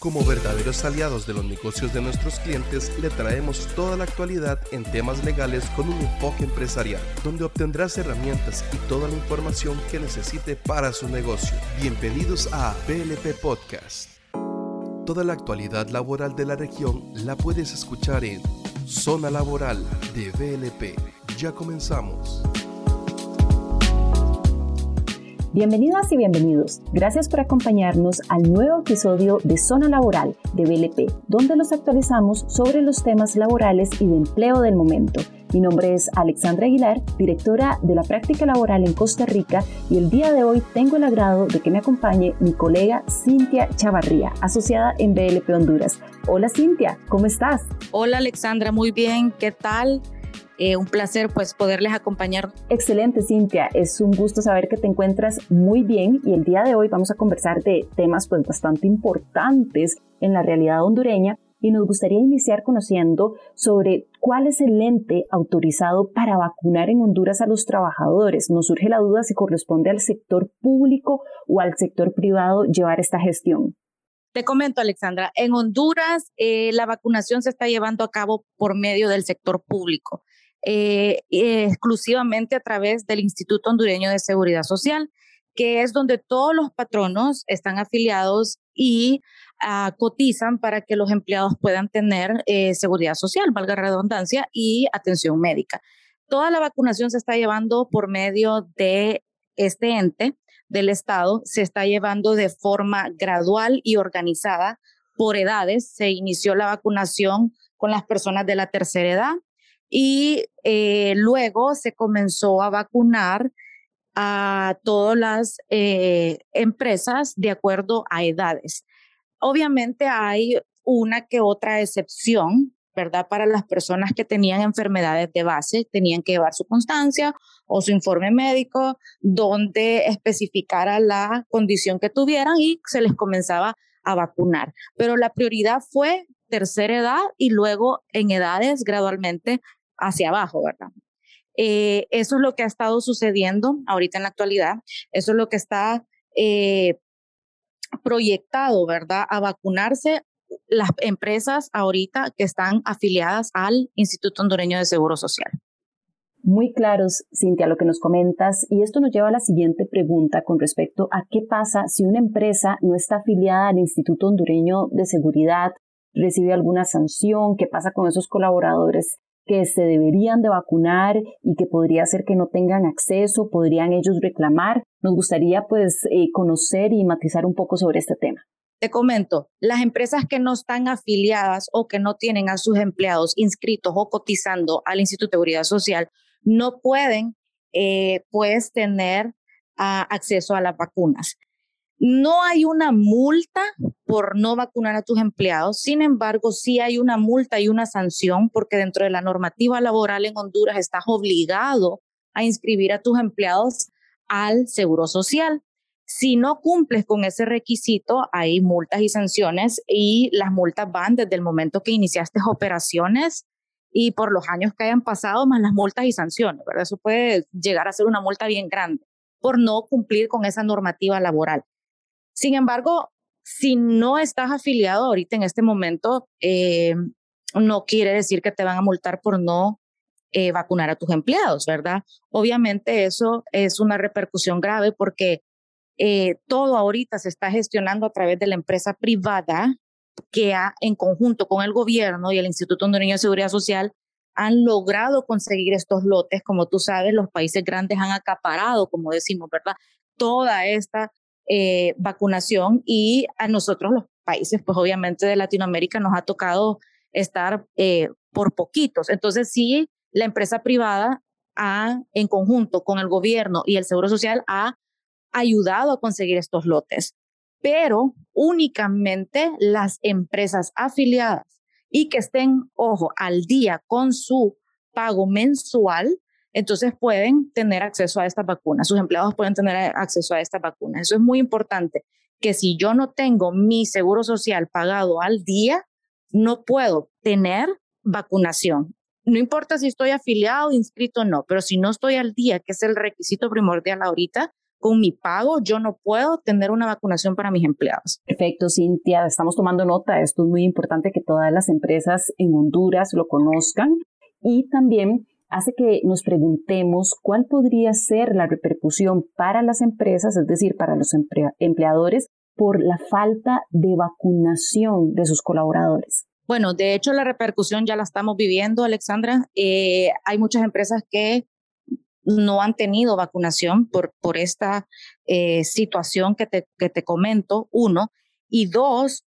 Como verdaderos aliados de los negocios de nuestros clientes, le traemos toda la actualidad en temas legales con un enfoque empresarial, donde obtendrás herramientas y toda la información que necesite para su negocio. Bienvenidos a PLP Podcast. Toda la actualidad laboral de la región la puedes escuchar en Zona Laboral de BLP. Ya comenzamos. Bienvenidas y bienvenidos. Gracias por acompañarnos al nuevo episodio de Zona Laboral de BLP, donde los actualizamos sobre los temas laborales y de empleo del momento. Mi nombre es Alexandra Aguilar, directora de la práctica laboral en Costa Rica y el día de hoy tengo el agrado de que me acompañe mi colega Cintia Chavarría, asociada en BLP Honduras. Hola Cintia, ¿cómo estás? Hola Alexandra, muy bien, ¿qué tal? Eh, un placer pues poderles acompañar. Excelente Cintia, es un gusto saber que te encuentras muy bien y el día de hoy vamos a conversar de temas pues bastante importantes en la realidad hondureña y nos gustaría iniciar conociendo sobre cuál es el ente autorizado para vacunar en Honduras a los trabajadores. Nos surge la duda si corresponde al sector público o al sector privado llevar esta gestión. Te comento, Alexandra, en Honduras eh, la vacunación se está llevando a cabo por medio del sector público. Eh, exclusivamente a través del Instituto Hondureño de Seguridad Social, que es donde todos los patronos están afiliados y ah, cotizan para que los empleados puedan tener eh, seguridad social, valga redundancia, y atención médica. Toda la vacunación se está llevando por medio de este ente del Estado, se está llevando de forma gradual y organizada por edades. Se inició la vacunación con las personas de la tercera edad, y eh, luego se comenzó a vacunar a todas las eh, empresas de acuerdo a edades. Obviamente hay una que otra excepción, ¿verdad? Para las personas que tenían enfermedades de base, tenían que llevar su constancia o su informe médico donde especificara la condición que tuvieran y se les comenzaba a vacunar. Pero la prioridad fue tercera edad y luego en edades gradualmente hacia abajo, ¿verdad? Eh, eso es lo que ha estado sucediendo ahorita en la actualidad, eso es lo que está eh, proyectado, ¿verdad? A vacunarse las empresas ahorita que están afiliadas al Instituto Hondureño de Seguro Social. Muy claros, Cintia, lo que nos comentas, y esto nos lleva a la siguiente pregunta con respecto a qué pasa si una empresa no está afiliada al Instituto Hondureño de Seguridad, recibe alguna sanción, qué pasa con esos colaboradores que se deberían de vacunar y que podría ser que no tengan acceso, podrían ellos reclamar. Nos gustaría pues eh, conocer y matizar un poco sobre este tema. Te comento, las empresas que no están afiliadas o que no tienen a sus empleados inscritos o cotizando al Instituto de Seguridad Social no pueden eh, pues tener ah, acceso a las vacunas. No hay una multa por no vacunar a tus empleados, sin embargo, sí hay una multa y una sanción porque dentro de la normativa laboral en Honduras estás obligado a inscribir a tus empleados al Seguro Social. Si no cumples con ese requisito, hay multas y sanciones y las multas van desde el momento que iniciaste operaciones y por los años que hayan pasado, más las multas y sanciones, ¿verdad? Eso puede llegar a ser una multa bien grande por no cumplir con esa normativa laboral. Sin embargo, si no estás afiliado ahorita en este momento, eh, no quiere decir que te van a multar por no eh, vacunar a tus empleados, ¿verdad? Obviamente eso es una repercusión grave porque eh, todo ahorita se está gestionando a través de la empresa privada que ha, en conjunto con el gobierno y el Instituto Hondureño de Seguridad Social han logrado conseguir estos lotes. Como tú sabes, los países grandes han acaparado, como decimos, ¿verdad? Toda esta eh, vacunación y a nosotros los países, pues obviamente de Latinoamérica nos ha tocado estar eh, por poquitos. Entonces sí, la empresa privada ha, en conjunto con el gobierno y el Seguro Social, ha ayudado a conseguir estos lotes, pero únicamente las empresas afiliadas y que estén, ojo, al día con su pago mensual, entonces pueden tener acceso a estas vacunas, sus empleados pueden tener acceso a estas vacunas. Eso es muy importante, que si yo no tengo mi seguro social pagado al día, no puedo tener vacunación. No importa si estoy afiliado, inscrito o no, pero si no estoy al día, que es el requisito primordial ahorita, con mi pago, yo no puedo tener una vacunación para mis empleados. Perfecto, Cintia, estamos tomando nota. Esto es muy importante que todas las empresas en Honduras lo conozcan y también hace que nos preguntemos cuál podría ser la repercusión para las empresas, es decir, para los empleadores, por la falta de vacunación de sus colaboradores. Bueno, de hecho la repercusión ya la estamos viviendo, Alexandra. Eh, hay muchas empresas que no han tenido vacunación por, esta eh, situación que te, que te comento, uno. Y dos,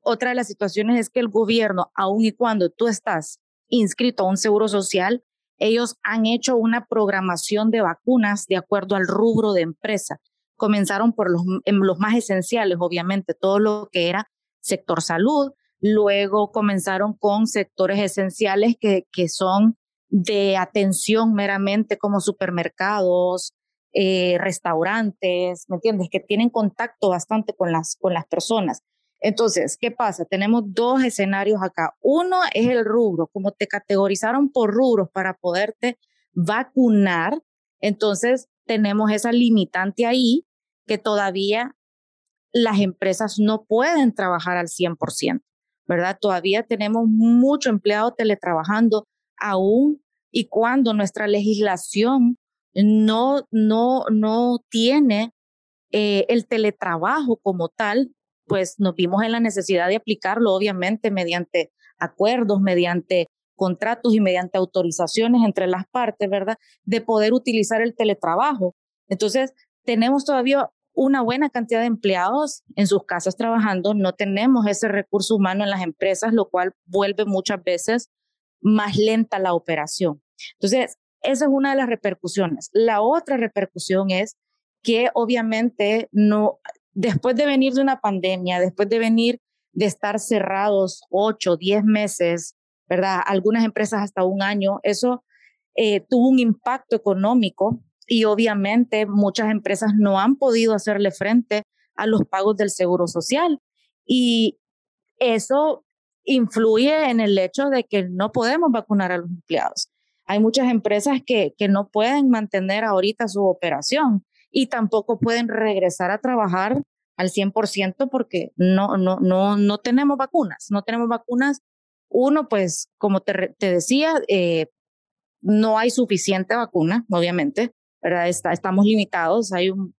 otra de las situaciones es que el gobierno, aun y cuando tú estás inscrito a un seguro social, ellos han hecho una programación de vacunas de acuerdo al rubro de empresa. Comenzaron por los, los más esenciales, obviamente, todo lo que era sector salud. Luego comenzaron con sectores esenciales que, que son de atención meramente como supermercados, eh, restaurantes, ¿me entiendes? Que tienen contacto bastante con las, con las personas. Entonces, ¿qué pasa? Tenemos dos escenarios acá. Uno es el rubro, como te categorizaron por rubros para poderte vacunar, entonces tenemos esa limitante ahí que todavía las empresas no pueden trabajar al 100%, ¿verdad? Todavía tenemos mucho empleado teletrabajando aún y cuando nuestra legislación no, no, no tiene eh, el teletrabajo como tal, pues nos vimos en la necesidad de aplicarlo, obviamente, mediante acuerdos, mediante contratos y mediante autorizaciones entre las partes, ¿verdad? De poder utilizar el teletrabajo. Entonces, tenemos todavía una buena cantidad de empleados en sus casas trabajando, no tenemos ese recurso humano en las empresas, lo cual vuelve muchas veces más lenta la operación. Entonces, esa es una de las repercusiones. La otra repercusión es que obviamente no, después de venir de una pandemia, después de venir de estar cerrados ocho, diez meses, ¿verdad? Algunas empresas hasta un año, eso eh, tuvo un impacto económico y obviamente muchas empresas no han podido hacerle frente a los pagos del seguro social. Y eso influye en el hecho de que no podemos vacunar a los empleados. Hay muchas empresas que, que no pueden mantener ahorita su operación y tampoco pueden regresar a trabajar al 100% porque no, no, no, no tenemos vacunas, no tenemos vacunas. Uno, pues, como te, te decía, eh, no hay suficiente vacuna, obviamente, ¿verdad? Está, estamos limitados, hay un,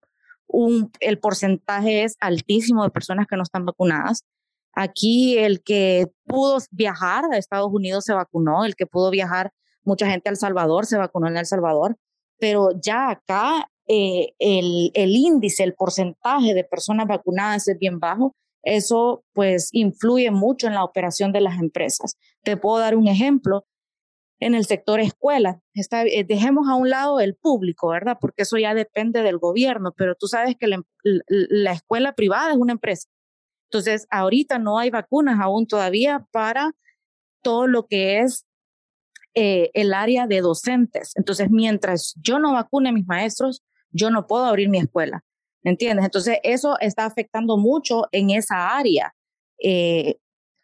un, el porcentaje es altísimo de personas que no están vacunadas. Aquí el que pudo viajar a Estados Unidos se vacunó, el que pudo viajar, mucha gente a El Salvador se vacunó en El Salvador, pero ya acá eh, el, el índice, el porcentaje de personas vacunadas es bien bajo. Eso pues influye mucho en la operación de las empresas. Te puedo dar un ejemplo en el sector escuela. Está, eh, dejemos a un lado el público, ¿verdad? Porque eso ya depende del gobierno, pero tú sabes que la, la escuela privada es una empresa. Entonces, ahorita no hay vacunas aún todavía para todo lo que es eh, el área de docentes. Entonces, mientras yo no vacune a mis maestros, yo no puedo abrir mi escuela. ¿Me entiendes? Entonces, eso está afectando mucho en esa área, eh,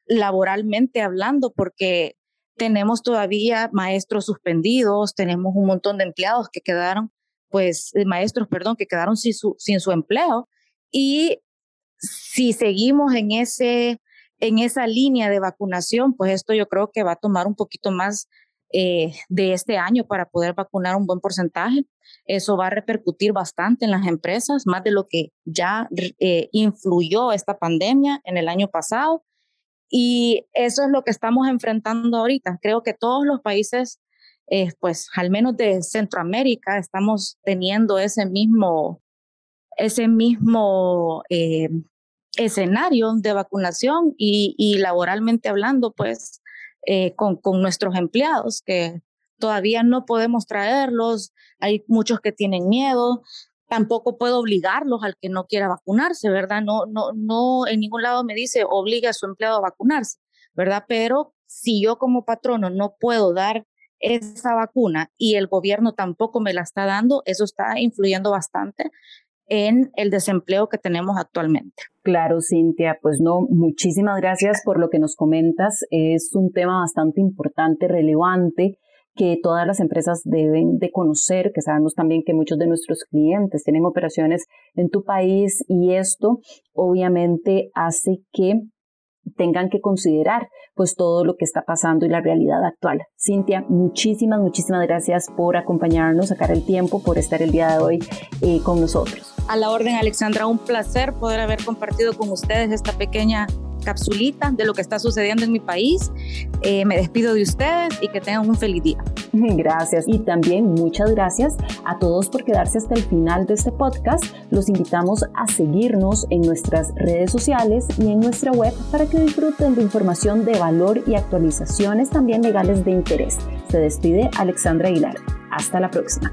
laboralmente hablando, porque tenemos todavía maestros suspendidos, tenemos un montón de empleados que quedaron, pues, maestros, perdón, que quedaron sin su, sin su empleo. Y si seguimos en, ese, en esa línea de vacunación, pues esto yo creo que va a tomar un poquito más eh, de este año para poder vacunar un buen porcentaje. Eso va a repercutir bastante en las empresas, más de lo que ya eh, influyó esta pandemia en el año pasado. Y eso es lo que estamos enfrentando ahorita. Creo que todos los países, eh, pues al menos de Centroamérica, estamos teniendo ese mismo, ese mismo eh, escenario de vacunación y, laboralmente hablando, pues eh, con, con nuestros empleados que todavía no podemos traerlos, hay muchos que tienen miedo, tampoco puedo obligarlos al que no quiera vacunarse, ¿verdad? No, no, no, en ningún lado me dice obliga a su empleado a vacunarse, ¿verdad? Pero si yo como patrono no puedo dar esa vacuna y el gobierno tampoco me la está dando, eso está influyendo bastante en el desempleo que tenemos actualmente. Claro, Cintia, pues no, muchísimas gracias por lo que nos comentas. Es un tema bastante importante, relevante que todas las empresas deben de conocer, que sabemos también que muchos de nuestros clientes tienen operaciones en tu país y esto obviamente hace que tengan que considerar pues todo lo que está pasando y la realidad actual. Cintia, muchísimas, muchísimas gracias por acompañarnos, sacar el tiempo, por estar el día de hoy eh, con nosotros. A la orden, Alexandra, un placer poder haber compartido con ustedes esta pequeña capsulita de lo que está sucediendo en mi país. Eh, me despido de ustedes y que tengan un feliz día. Gracias y también muchas gracias a todos por quedarse hasta el final de este podcast. Los invitamos a seguirnos en nuestras redes sociales y en nuestra web para que disfruten de información de valor y actualizaciones también legales de interés. Se despide Alexandra Aguilar. Hasta la próxima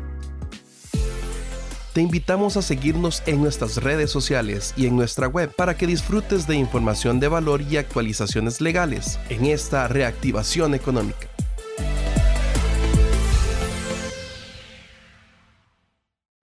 te invitamos a seguirnos en nuestras redes sociales y en nuestra web para que disfrutes de información de valor y actualizaciones legales en esta reactivación económica.